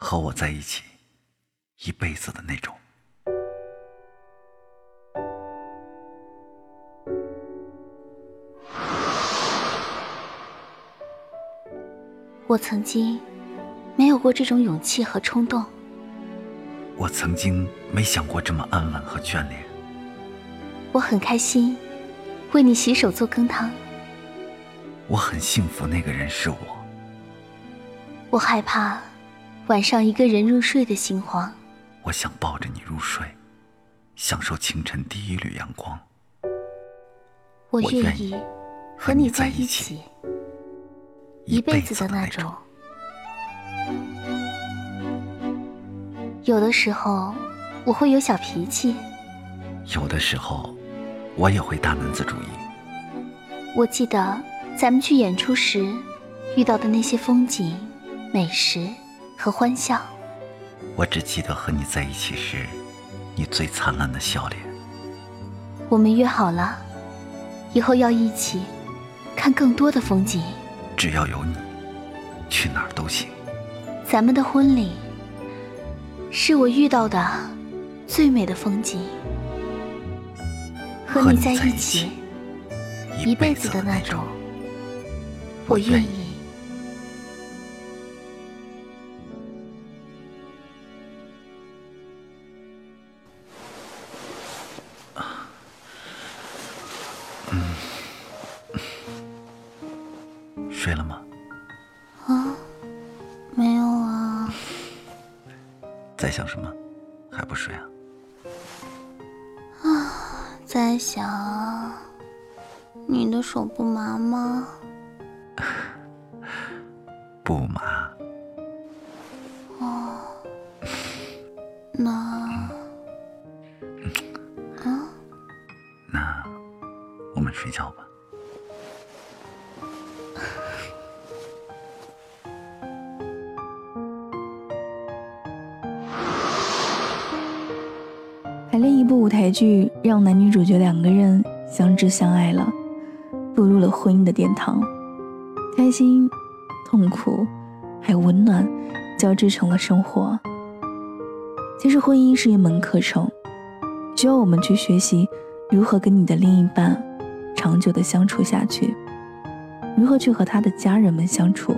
和我在一起一辈子的那种。我曾经没有过这种勇气和冲动。我曾经没想过这么安稳和眷恋。我很开心，为你洗手做羹汤。我很幸福，那个人是我。我害怕晚上一个人入睡的心慌。我想抱着你入睡，享受清晨第一缕阳光。我愿意和你在一起。一辈子的那种。有的时候我会有小脾气，有的时候我也会大男子主义。我记得咱们去演出时遇到的那些风景、美食和欢笑。我只记得和你在一起时，你最灿烂的笑脸。我们约好了，以后要一起看更多的风景。只要有你，去哪儿都行。咱们的婚礼是我遇到的最美的风景，和你在一起一辈子的那种，我愿意。睡了吗？啊，没有啊。在想什么？还不睡啊？啊，在想你的手不麻吗？不麻。哦，那啊，那我们睡觉吧。另一部舞台剧，让男女主角两个人相知相爱了，步入了婚姻的殿堂。开心、痛苦，还有温暖，交织成了生活。其实婚姻是一门课程，需要我们去学习如何跟你的另一半长久的相处下去，如何去和他的家人们相处。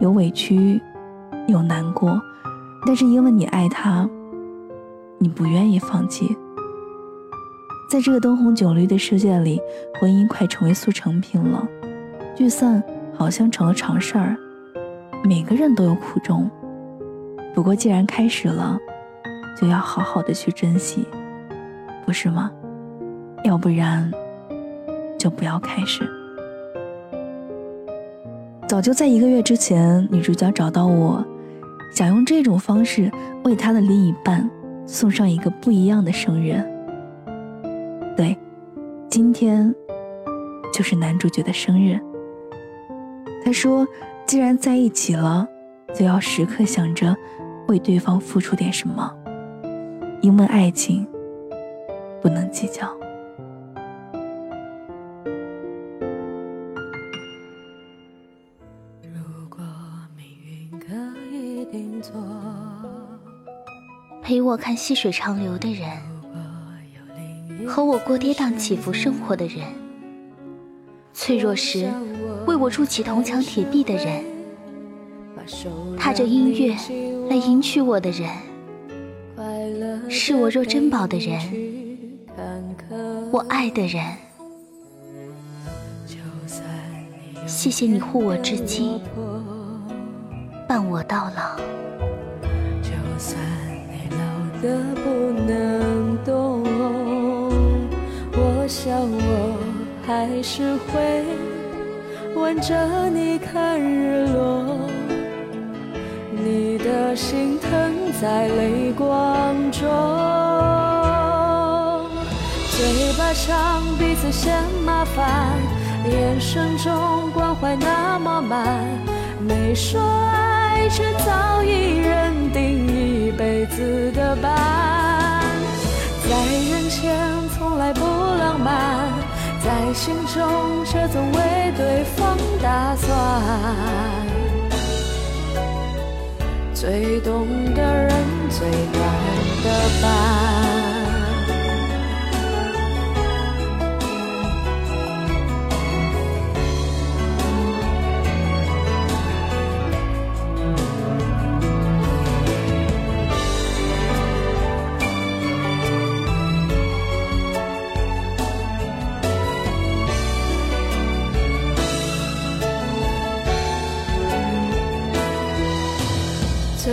有委屈，有难过，但是因为你爱他。你不愿意放弃，在这个灯红酒绿的世界里，婚姻快成为速成品了，聚散好像成了常事儿。每个人都有苦衷，不过既然开始了，就要好好的去珍惜，不是吗？要不然，就不要开始。早就在一个月之前，女主角找到我，想用这种方式为她的另一半。送上一个不一样的生日。对，今天就是男主角的生日。他说：“既然在一起了，就要时刻想着为对方付出点什么，因为爱情不能计较。”如果命运可以定做。陪我看细水长流的人，和我过跌宕起伏生活的人，脆弱时为我筑起铜墙铁壁的人，踏着音乐来迎娶我的人，视我若珍宝的人，我爱的人。谢谢你护我至今，伴我到老。的不能动，我想我还是会吻着你看日落。你的心疼在泪光中，嘴巴上彼此嫌麻烦，眼神中关怀那么满，没说却早已认定一辈子的伴。在人前从来不浪漫，在心中却总为对方打算。最懂的人，最暖的伴。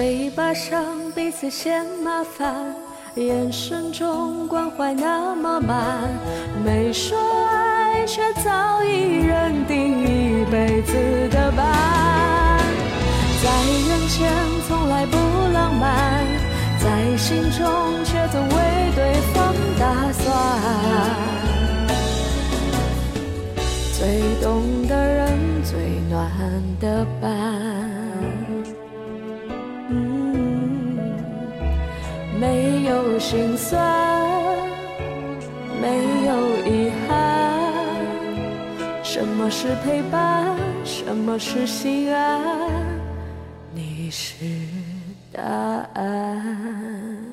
嘴巴上彼此嫌麻烦，眼神中关怀那么满，没说爱却早已认定一辈子的伴。在人前从来不浪漫，在心中没有心酸，没有遗憾。什么是陪伴？什么是心安？你是答案。